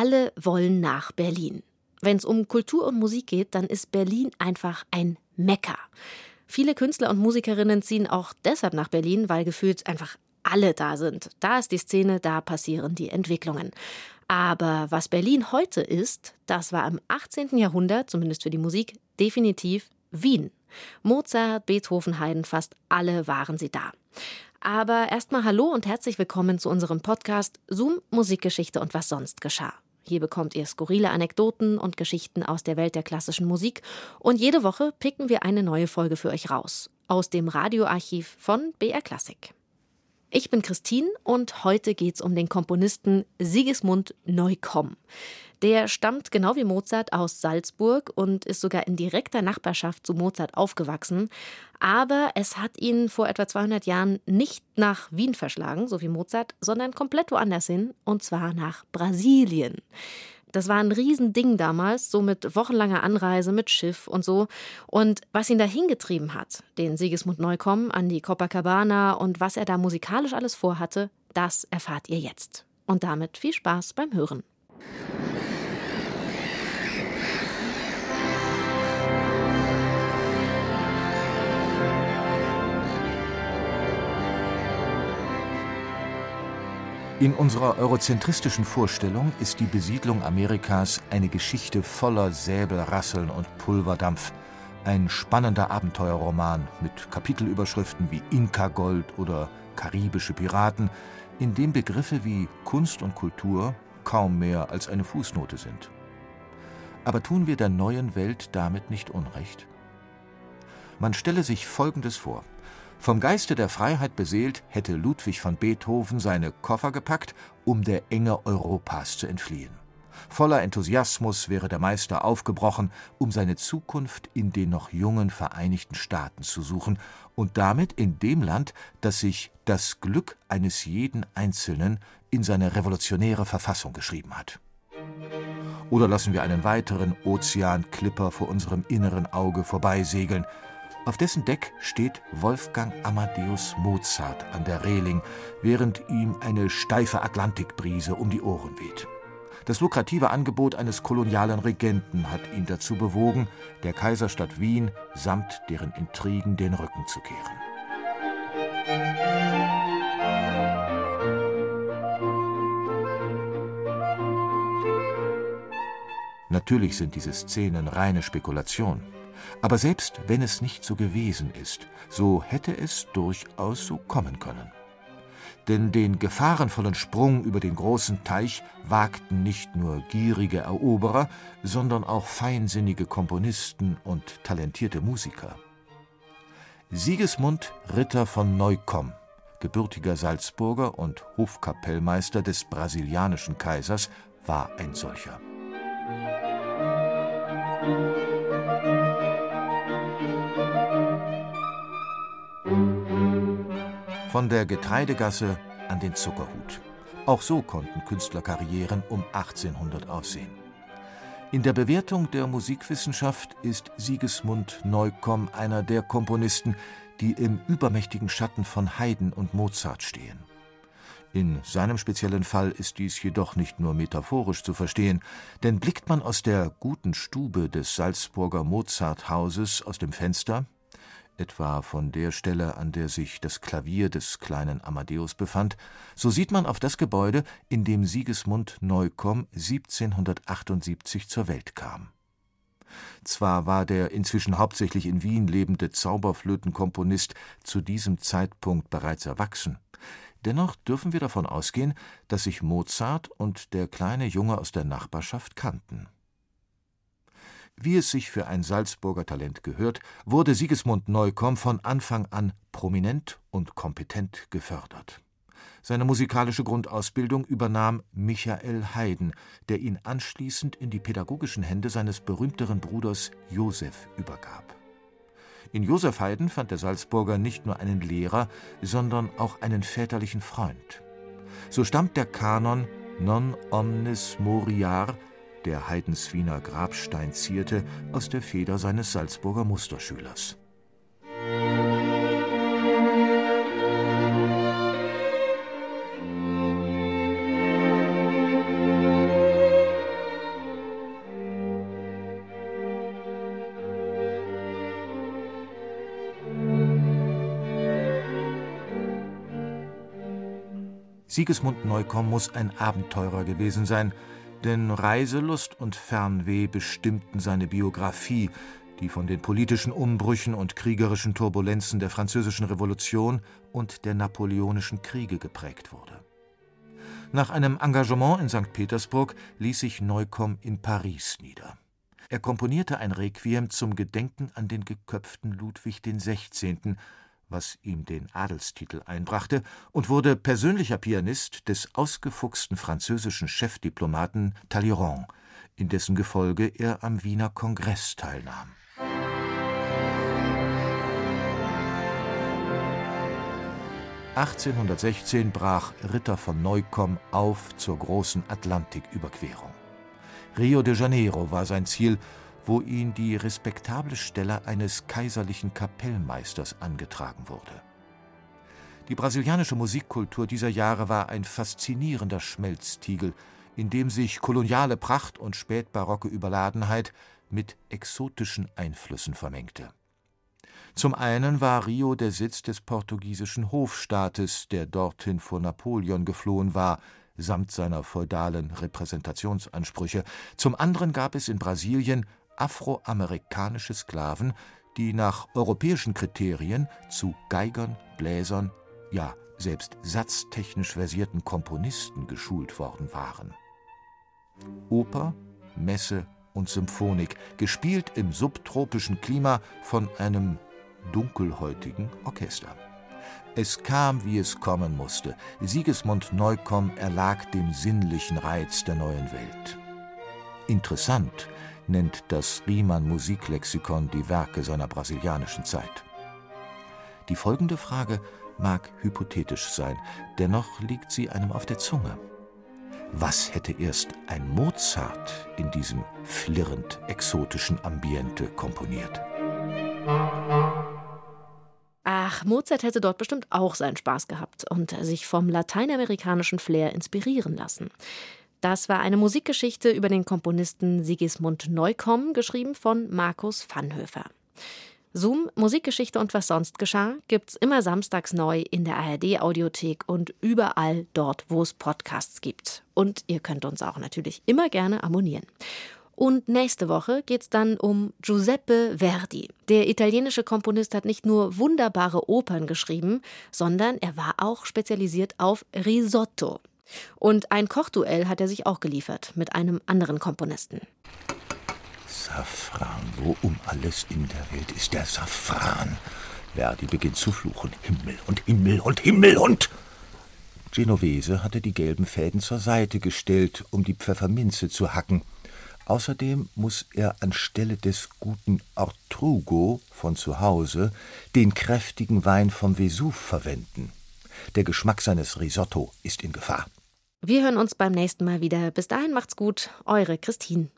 Alle wollen nach Berlin. Wenn es um Kultur und Musik geht, dann ist Berlin einfach ein Mekka. Viele Künstler und Musikerinnen ziehen auch deshalb nach Berlin, weil gefühlt einfach alle da sind. Da ist die Szene, da passieren die Entwicklungen. Aber was Berlin heute ist, das war im 18. Jahrhundert, zumindest für die Musik, definitiv Wien. Mozart, Beethoven, Haydn, fast alle waren sie da. Aber erstmal hallo und herzlich willkommen zu unserem Podcast Zoom Musikgeschichte und was sonst geschah. Hier bekommt ihr skurrile Anekdoten und Geschichten aus der Welt der klassischen Musik und jede Woche picken wir eine neue Folge für euch raus aus dem Radioarchiv von BR Classic. Ich bin Christine und heute geht's um den Komponisten Sigismund Neukomm. Der stammt genau wie Mozart aus Salzburg und ist sogar in direkter Nachbarschaft zu Mozart aufgewachsen. Aber es hat ihn vor etwa 200 Jahren nicht nach Wien verschlagen, so wie Mozart, sondern komplett woanders hin, und zwar nach Brasilien. Das war ein Riesending damals, so mit wochenlanger Anreise mit Schiff und so. Und was ihn da hingetrieben hat, den Sigismund Neukomm an die Copacabana und was er da musikalisch alles vorhatte, das erfahrt ihr jetzt. Und damit viel Spaß beim Hören. In unserer eurozentristischen Vorstellung ist die Besiedlung Amerikas eine Geschichte voller Säbelrasseln und Pulverdampf. Ein spannender Abenteuerroman mit Kapitelüberschriften wie Inka-Gold oder karibische Piraten, in dem Begriffe wie Kunst und Kultur kaum mehr als eine Fußnote sind. Aber tun wir der neuen Welt damit nicht Unrecht? Man stelle sich Folgendes vor. Vom Geiste der Freiheit beseelt, hätte Ludwig von Beethoven seine Koffer gepackt, um der Enge Europas zu entfliehen. Voller Enthusiasmus wäre der Meister aufgebrochen, um seine Zukunft in den noch jungen Vereinigten Staaten zu suchen und damit in dem Land, das sich das Glück eines jeden Einzelnen in seine revolutionäre Verfassung geschrieben hat. Oder lassen wir einen weiteren Ozeanklipper vor unserem inneren Auge vorbeisegeln, auf dessen Deck steht Wolfgang Amadeus Mozart an der Reling, während ihm eine steife Atlantikbrise um die Ohren weht. Das lukrative Angebot eines kolonialen Regenten hat ihn dazu bewogen, der Kaiserstadt Wien samt deren Intrigen den Rücken zu kehren. Natürlich sind diese Szenen reine Spekulation. Aber selbst wenn es nicht so gewesen ist, so hätte es durchaus so kommen können. Denn den gefahrenvollen Sprung über den großen Teich wagten nicht nur gierige Eroberer, sondern auch feinsinnige Komponisten und talentierte Musiker. Sigismund Ritter von Neukomm, gebürtiger Salzburger und Hofkapellmeister des brasilianischen Kaisers, war ein solcher. Von der Getreidegasse an den Zuckerhut. Auch so konnten Künstlerkarrieren um 1800 aussehen. In der Bewertung der Musikwissenschaft ist Sigismund Neukomm einer der Komponisten, die im übermächtigen Schatten von Haydn und Mozart stehen. In seinem speziellen Fall ist dies jedoch nicht nur metaphorisch zu verstehen, denn blickt man aus der guten Stube des Salzburger Mozarthauses aus dem Fenster, etwa von der Stelle, an der sich das Klavier des kleinen Amadeus befand, so sieht man auf das Gebäude, in dem Sigismund Neukomm 1778 zur Welt kam. Zwar war der inzwischen hauptsächlich in Wien lebende Zauberflötenkomponist zu diesem Zeitpunkt bereits erwachsen, dennoch dürfen wir davon ausgehen, dass sich Mozart und der kleine Junge aus der Nachbarschaft kannten. Wie es sich für ein Salzburger Talent gehört, wurde Sigismund Neukomm von Anfang an prominent und kompetent gefördert. Seine musikalische Grundausbildung übernahm Michael Haydn, der ihn anschließend in die pädagogischen Hände seines berühmteren Bruders Josef übergab. In Josef Haydn fand der Salzburger nicht nur einen Lehrer, sondern auch einen väterlichen Freund. So stammt der Kanon Non omnis moriar der Heidenswiener Grabstein zierte, aus der Feder seines Salzburger Musterschülers. Sigismund Neukomm muss ein Abenteurer gewesen sein, denn Reiselust und Fernweh bestimmten seine Biografie, die von den politischen Umbrüchen und kriegerischen Turbulenzen der Französischen Revolution und der Napoleonischen Kriege geprägt wurde. Nach einem Engagement in St. Petersburg ließ sich Neukomm in Paris nieder. Er komponierte ein Requiem zum Gedenken an den geköpften Ludwig XVI., was ihm den Adelstitel einbrachte, und wurde persönlicher Pianist des ausgefuchsten französischen Chefdiplomaten Talleyrand, in dessen Gefolge er am Wiener Kongress teilnahm. (1816) brach Ritter von Neukomm auf zur großen Atlantiküberquerung. Rio de Janeiro war sein Ziel wo ihn die respektable Stelle eines kaiserlichen Kapellmeisters angetragen wurde. Die brasilianische Musikkultur dieser Jahre war ein faszinierender Schmelztiegel, in dem sich koloniale Pracht und spätbarocke Überladenheit mit exotischen Einflüssen vermengte. Zum einen war Rio der Sitz des portugiesischen Hofstaates, der dorthin vor Napoleon geflohen war, samt seiner feudalen Repräsentationsansprüche. Zum anderen gab es in Brasilien afroamerikanische Sklaven, die nach europäischen Kriterien zu Geigern, Bläsern, ja selbst satztechnisch versierten Komponisten geschult worden waren. Oper, Messe und Symphonik, gespielt im subtropischen Klima von einem dunkelhäutigen Orchester. Es kam, wie es kommen musste. Sigismund Neukomm erlag dem sinnlichen Reiz der neuen Welt. Interessant nennt das Riemann Musiklexikon die Werke seiner brasilianischen Zeit. Die folgende Frage mag hypothetisch sein, dennoch liegt sie einem auf der Zunge. Was hätte erst ein Mozart in diesem flirrend exotischen Ambiente komponiert? Ach, Mozart hätte dort bestimmt auch seinen Spaß gehabt und sich vom lateinamerikanischen Flair inspirieren lassen. Das war eine Musikgeschichte über den Komponisten Sigismund Neukomm, geschrieben von Markus Vanhöfer. Zoom, Musikgeschichte und was sonst geschah, gibt's immer samstags neu in der ARD Audiothek und überall dort, wo es Podcasts gibt. Und ihr könnt uns auch natürlich immer gerne abonnieren. Und nächste Woche geht's dann um Giuseppe Verdi. Der italienische Komponist hat nicht nur wunderbare Opern geschrieben, sondern er war auch spezialisiert auf Risotto. Und ein Kochduell hat er sich auch geliefert mit einem anderen Komponisten. Safran, wo um alles in der Welt ist der Safran? Verdi beginnt zu fluchen. Himmel und Himmel und Himmel und. Genovese hatte die gelben Fäden zur Seite gestellt, um die Pfefferminze zu hacken. Außerdem muss er anstelle des guten Ortrugo von zu Hause den kräftigen Wein vom Vesuv verwenden. Der Geschmack seines Risotto ist in Gefahr. Wir hören uns beim nächsten Mal wieder. Bis dahin macht's gut, eure Christine.